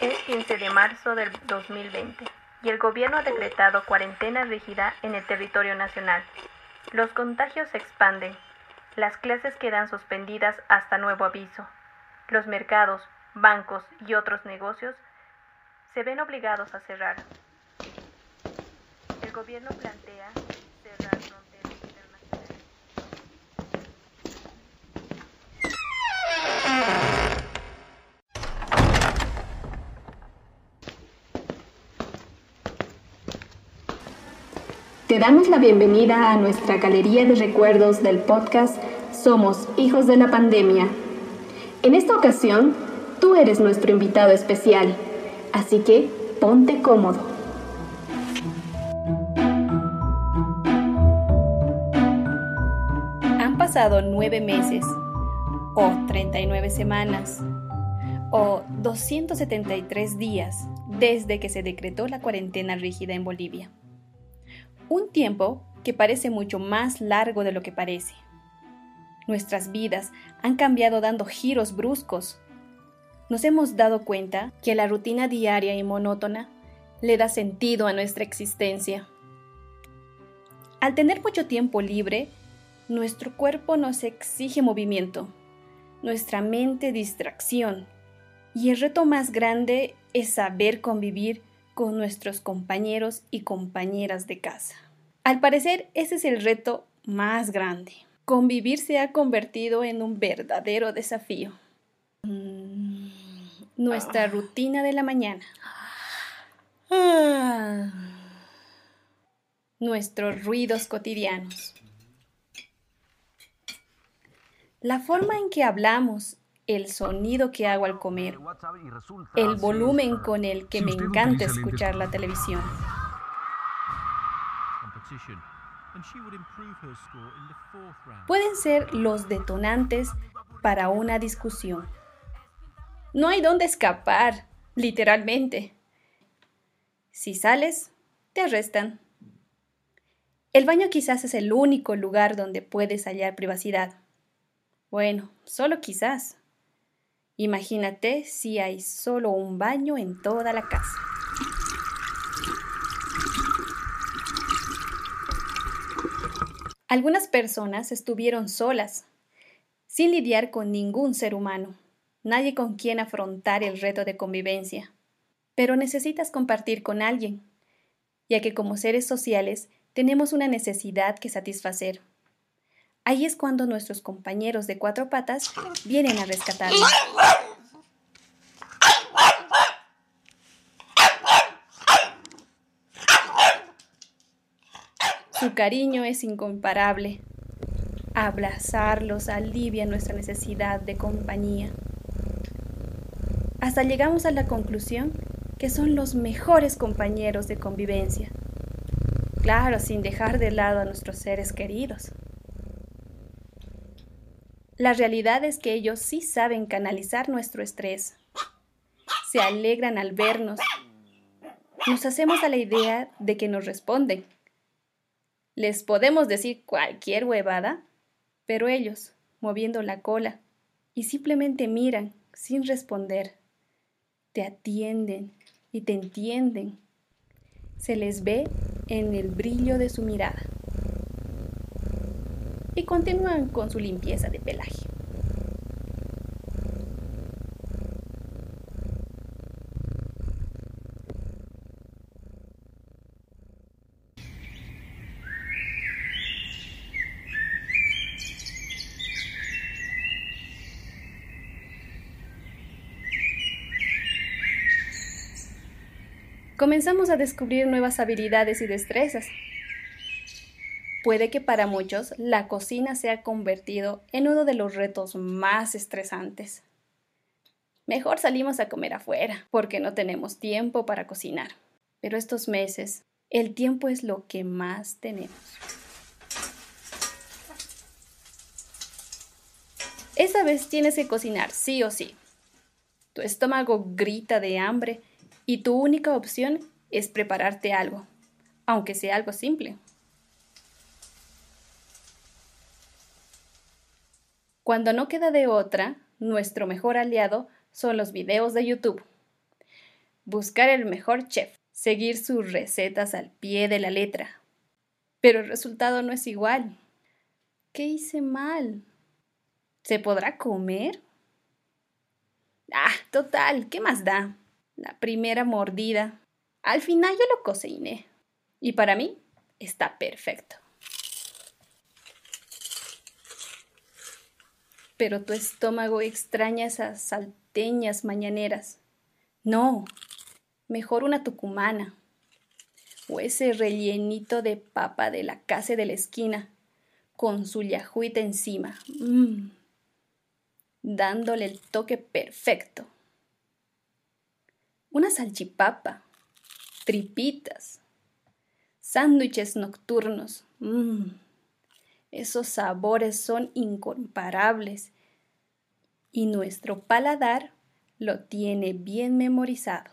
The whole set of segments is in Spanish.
Es 15 de marzo del 2020 y el gobierno ha decretado cuarentena rígida en el territorio nacional. Los contagios se expanden. Las clases quedan suspendidas hasta nuevo aviso. Los mercados, bancos y otros negocios se ven obligados a cerrar. El gobierno plantea cerrar Te damos la bienvenida a nuestra galería de recuerdos del podcast Somos Hijos de la Pandemia. En esta ocasión, tú eres nuestro invitado especial, así que ponte cómodo. Han pasado nueve meses, o 39 semanas, o 273 días desde que se decretó la cuarentena rígida en Bolivia. Un tiempo que parece mucho más largo de lo que parece. Nuestras vidas han cambiado dando giros bruscos. Nos hemos dado cuenta que la rutina diaria y monótona le da sentido a nuestra existencia. Al tener mucho tiempo libre, nuestro cuerpo nos exige movimiento, nuestra mente distracción, y el reto más grande es saber convivir con nuestros compañeros y compañeras de casa. Al parecer, ese es el reto más grande. Convivir se ha convertido en un verdadero desafío. Mm, nuestra rutina de la mañana. Nuestros ruidos cotidianos. La forma en que hablamos el sonido que hago al comer, el volumen con el que me encanta escuchar la televisión. Pueden ser los detonantes para una discusión. No hay dónde escapar, literalmente. Si sales, te arrestan. El baño quizás es el único lugar donde puedes hallar privacidad. Bueno, solo quizás. Imagínate si hay solo un baño en toda la casa. Algunas personas estuvieron solas, sin lidiar con ningún ser humano, nadie con quien afrontar el reto de convivencia. Pero necesitas compartir con alguien, ya que como seres sociales tenemos una necesidad que satisfacer. Ahí es cuando nuestros compañeros de cuatro patas vienen a rescatarnos. Cariño es incomparable. Abrazarlos alivia nuestra necesidad de compañía. Hasta llegamos a la conclusión que son los mejores compañeros de convivencia. Claro, sin dejar de lado a nuestros seres queridos. La realidad es que ellos sí saben canalizar nuestro estrés. Se alegran al vernos. Nos hacemos a la idea de que nos responden. Les podemos decir cualquier huevada, pero ellos, moviendo la cola, y simplemente miran sin responder, te atienden y te entienden. Se les ve en el brillo de su mirada y continúan con su limpieza de pelaje. Comenzamos a descubrir nuevas habilidades y destrezas Puede que para muchos la cocina se ha convertido en uno de los retos más estresantes. Mejor salimos a comer afuera, porque no tenemos tiempo para cocinar. Pero estos meses, el tiempo es lo que más tenemos. Esa vez tienes que cocinar sí o sí. Tu estómago grita de hambre y tu única opción es prepararte algo, aunque sea algo simple. Cuando no queda de otra, nuestro mejor aliado son los videos de YouTube. buscar el mejor chef, seguir sus recetas al pie de la letra. Pero el resultado no es igual. ¿Qué hice mal? ¿Se podrá comer? Ah, total, ¿qué más da? La primera mordida. Al final yo lo cociné. Y para mí está perfecto. Pero tu estómago extraña esas salteñas mañaneras. No, mejor una tucumana. O ese rellenito de papa de la casa de la esquina, con su yajuita encima. Mm dándole el toque perfecto. Una salchipapa, tripitas, sándwiches nocturnos. Mmm, esos sabores son incomparables y nuestro paladar lo tiene bien memorizado.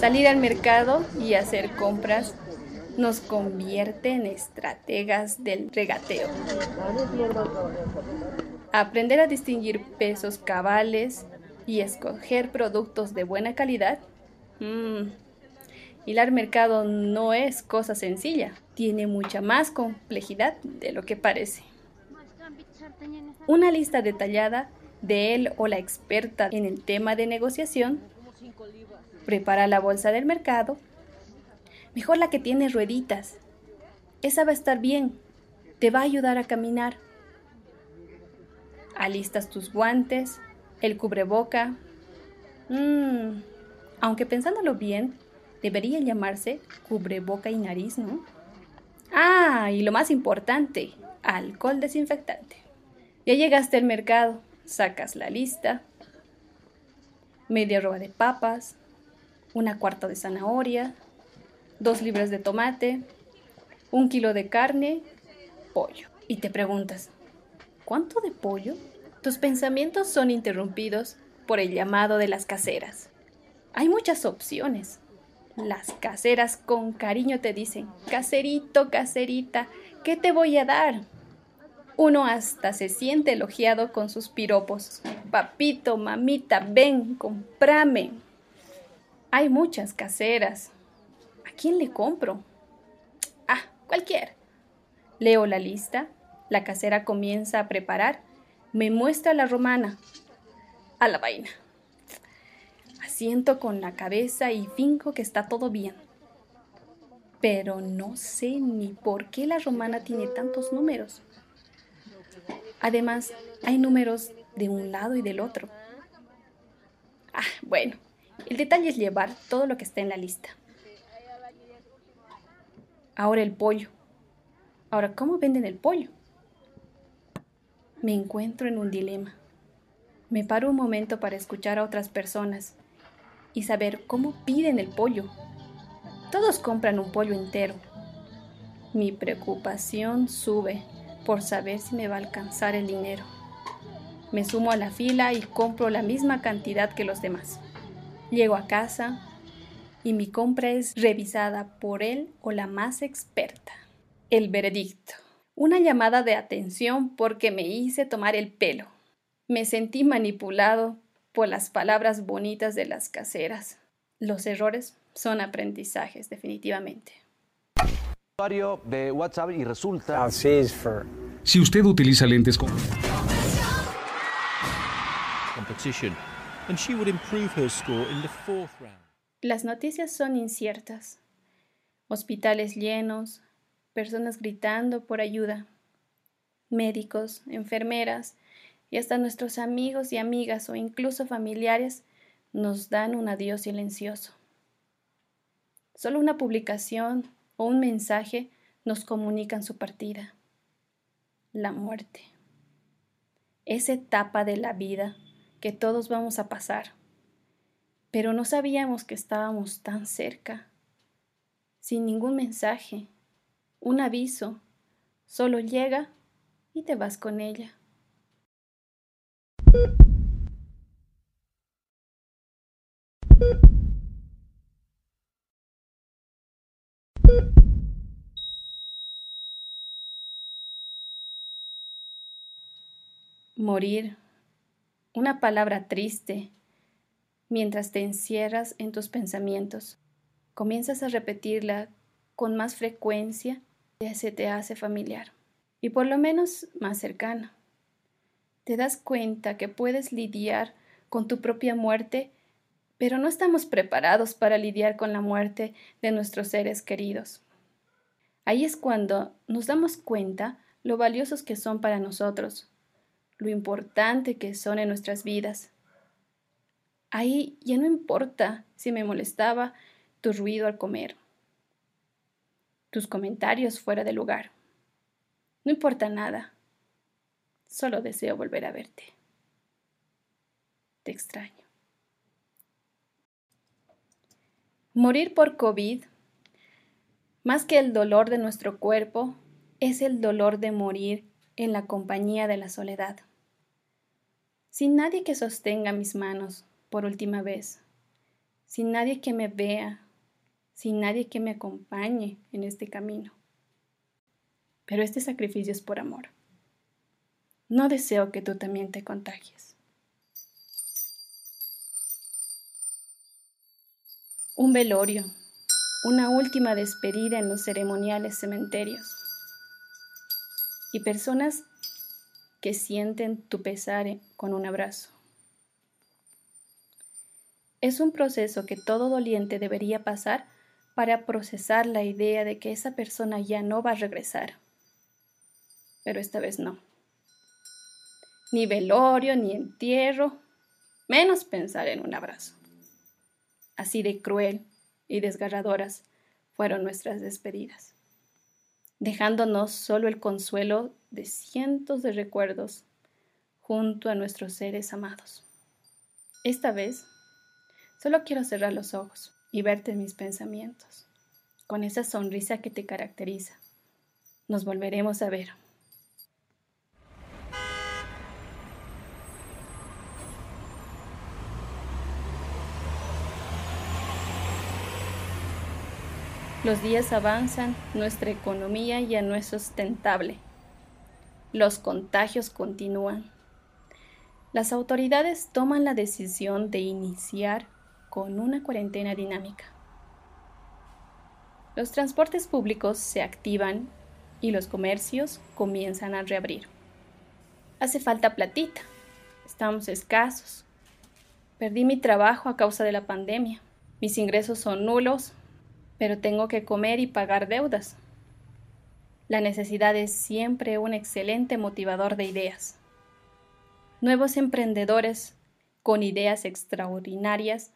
Salir al mercado y hacer compras nos convierte en estrategas del regateo. Aprender a distinguir pesos cabales y escoger productos de buena calidad. Mmm, hilar mercado no es cosa sencilla, tiene mucha más complejidad de lo que parece. Una lista detallada de él o la experta en el tema de negociación Prepara la bolsa del mercado. Mejor la que tiene rueditas. Esa va a estar bien. Te va a ayudar a caminar. Alistas tus guantes, el cubreboca. Mm, aunque pensándolo bien, debería llamarse cubreboca y nariz, ¿no? Ah, y lo más importante, alcohol desinfectante. Ya llegaste al mercado, sacas la lista, media roba de papas, una cuarta de zanahoria, dos libras de tomate, un kilo de carne, pollo. Y te preguntas, ¿cuánto de pollo? Tus pensamientos son interrumpidos por el llamado de las caseras. Hay muchas opciones. Las caseras con cariño te dicen, caserito, caserita, ¿qué te voy a dar? Uno hasta se siente elogiado con sus piropos. Papito, mamita, ven, comprame. Hay muchas caseras. ¿A quién le compro? Ah, cualquier. Leo la lista. La casera comienza a preparar. Me muestra la romana. A la vaina. Asiento con la cabeza y finco que está todo bien. Pero no sé ni por qué la romana tiene tantos números. Además, hay números de un lado y del otro. Ah, bueno, el detalle es llevar todo lo que está en la lista. Ahora el pollo. Ahora, ¿cómo venden el pollo? Me encuentro en un dilema. Me paro un momento para escuchar a otras personas y saber cómo piden el pollo. Todos compran un pollo entero. Mi preocupación sube por saber si me va a alcanzar el dinero. Me sumo a la fila y compro la misma cantidad que los demás. Llego a casa y mi compra es revisada por él o la más experta. El veredicto. Una llamada de atención porque me hice tomar el pelo. Me sentí manipulado por las palabras bonitas de las caseras. Los errores son aprendizajes, definitivamente. de WhatsApp y resulta... Si usted utiliza lentes con... Las noticias son inciertas. Hospitales llenos, personas gritando por ayuda, médicos, enfermeras y hasta nuestros amigos y amigas o incluso familiares nos dan un adiós silencioso. Solo una publicación o un mensaje nos comunican su partida. La muerte. Esa etapa de la vida que todos vamos a pasar pero no sabíamos que estábamos tan cerca, sin ningún mensaje, un aviso, solo llega y te vas con ella. Morir, una palabra triste mientras te encierras en tus pensamientos. Comienzas a repetirla con más frecuencia y se te hace familiar y por lo menos más cercana. Te das cuenta que puedes lidiar con tu propia muerte, pero no estamos preparados para lidiar con la muerte de nuestros seres queridos. Ahí es cuando nos damos cuenta lo valiosos que son para nosotros, lo importante que son en nuestras vidas. Ahí ya no importa si me molestaba tu ruido al comer, tus comentarios fuera de lugar. No importa nada, solo deseo volver a verte. Te extraño. Morir por COVID, más que el dolor de nuestro cuerpo, es el dolor de morir en la compañía de la soledad sin nadie que sostenga mis manos por última vez, sin nadie que me vea, sin nadie que me acompañe en este camino. Pero este sacrificio es por amor. No deseo que tú también te contagies. Un velorio, una última despedida en los ceremoniales cementerios. Y personas que sienten tu pesar con un abrazo. Es un proceso que todo doliente debería pasar para procesar la idea de que esa persona ya no va a regresar. Pero esta vez no. Ni velorio, ni entierro, menos pensar en un abrazo. Así de cruel y desgarradoras fueron nuestras despedidas dejándonos solo el consuelo de cientos de recuerdos junto a nuestros seres amados. Esta vez, solo quiero cerrar los ojos y verte en mis pensamientos, con esa sonrisa que te caracteriza. Nos volveremos a ver. Los días avanzan, nuestra economía ya no es sustentable. Los contagios continúan. Las autoridades toman la decisión de iniciar con una cuarentena dinámica. Los transportes públicos se activan y los comercios comienzan a reabrir. Hace falta platita. Estamos escasos. Perdí mi trabajo a causa de la pandemia. Mis ingresos son nulos pero tengo que comer y pagar deudas. La necesidad es siempre un excelente motivador de ideas. Nuevos emprendedores con ideas extraordinarias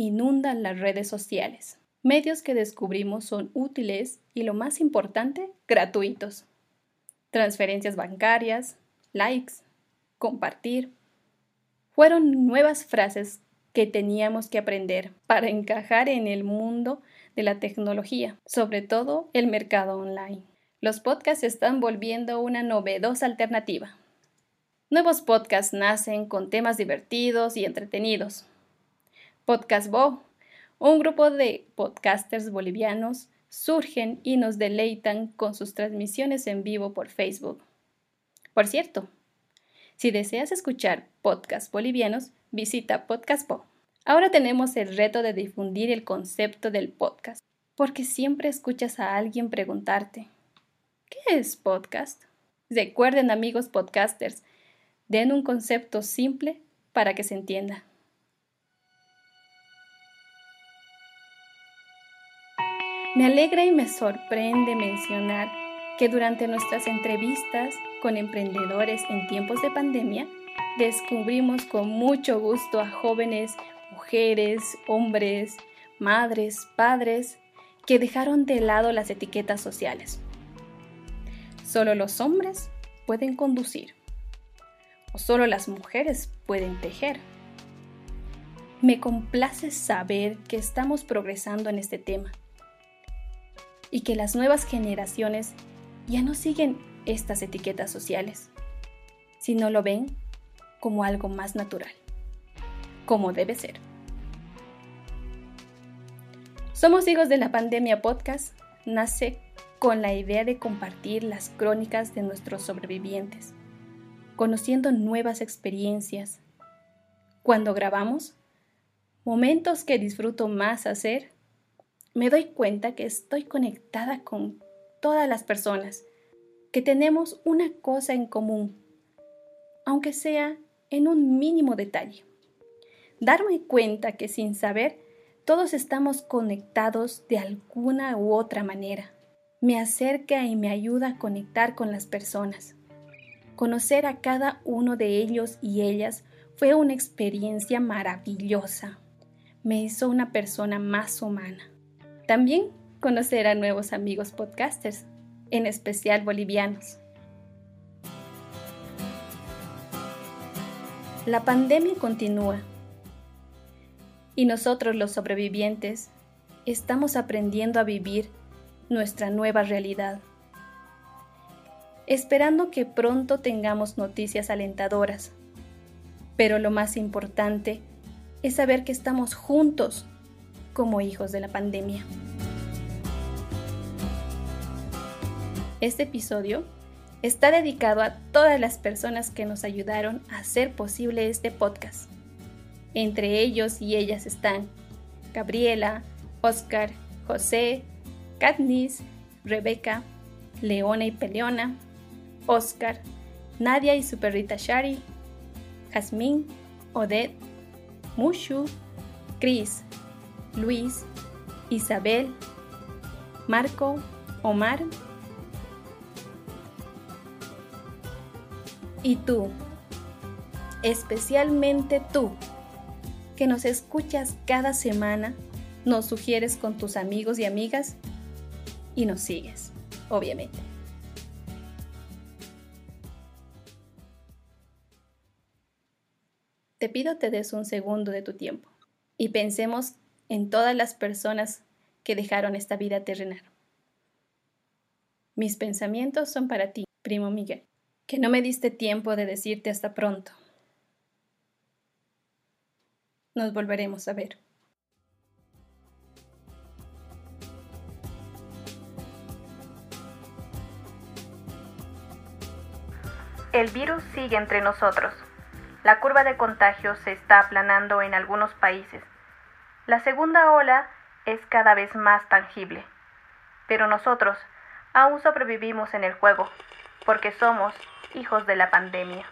inundan las redes sociales. Medios que descubrimos son útiles y lo más importante, gratuitos. Transferencias bancarias, likes, compartir. Fueron nuevas frases que teníamos que aprender para encajar en el mundo de la tecnología, sobre todo el mercado online. Los podcasts están volviendo una novedosa alternativa. Nuevos podcasts nacen con temas divertidos y entretenidos. Podcast Bo, un grupo de podcasters bolivianos, surgen y nos deleitan con sus transmisiones en vivo por Facebook. Por cierto, si deseas escuchar podcasts bolivianos, visita Podcast Bo. Ahora tenemos el reto de difundir el concepto del podcast, porque siempre escuchas a alguien preguntarte, ¿qué es podcast? Recuerden amigos podcasters, den un concepto simple para que se entienda. Me alegra y me sorprende mencionar que durante nuestras entrevistas con emprendedores en tiempos de pandemia, descubrimos con mucho gusto a jóvenes mujeres, hombres, madres, padres, que dejaron de lado las etiquetas sociales. Solo los hombres pueden conducir o solo las mujeres pueden tejer. Me complace saber que estamos progresando en este tema y que las nuevas generaciones ya no siguen estas etiquetas sociales, sino lo ven como algo más natural como debe ser. Somos hijos de la pandemia podcast nace con la idea de compartir las crónicas de nuestros sobrevivientes, conociendo nuevas experiencias. Cuando grabamos, momentos que disfruto más hacer, me doy cuenta que estoy conectada con todas las personas, que tenemos una cosa en común, aunque sea en un mínimo detalle. Darme cuenta que sin saber, todos estamos conectados de alguna u otra manera. Me acerca y me ayuda a conectar con las personas. Conocer a cada uno de ellos y ellas fue una experiencia maravillosa. Me hizo una persona más humana. También conocer a nuevos amigos podcasters, en especial bolivianos. La pandemia continúa y nosotros los sobrevivientes estamos aprendiendo a vivir nuestra nueva realidad esperando que pronto tengamos noticias alentadoras. Pero lo más importante es saber que estamos juntos como hijos de la pandemia. Este episodio está dedicado a todas las personas que nos ayudaron a hacer posible este podcast. Entre ellos y ellas están Gabriela, Oscar, José, Katniss, Rebeca, Leona y Peleona, Oscar, Nadia y su perrita Shari, Jazmín, Odette, Mushu, Chris, Luis, Isabel, Marco, Omar y tú, especialmente tú, que nos escuchas cada semana, nos sugieres con tus amigos y amigas y nos sigues, obviamente. Te pido te des un segundo de tu tiempo y pensemos en todas las personas que dejaron esta vida terrenal. Mis pensamientos son para ti, primo Miguel, que no me diste tiempo de decirte hasta pronto. Nos volveremos a ver. El virus sigue entre nosotros. La curva de contagios se está aplanando en algunos países. La segunda ola es cada vez más tangible. Pero nosotros aún sobrevivimos en el juego, porque somos hijos de la pandemia.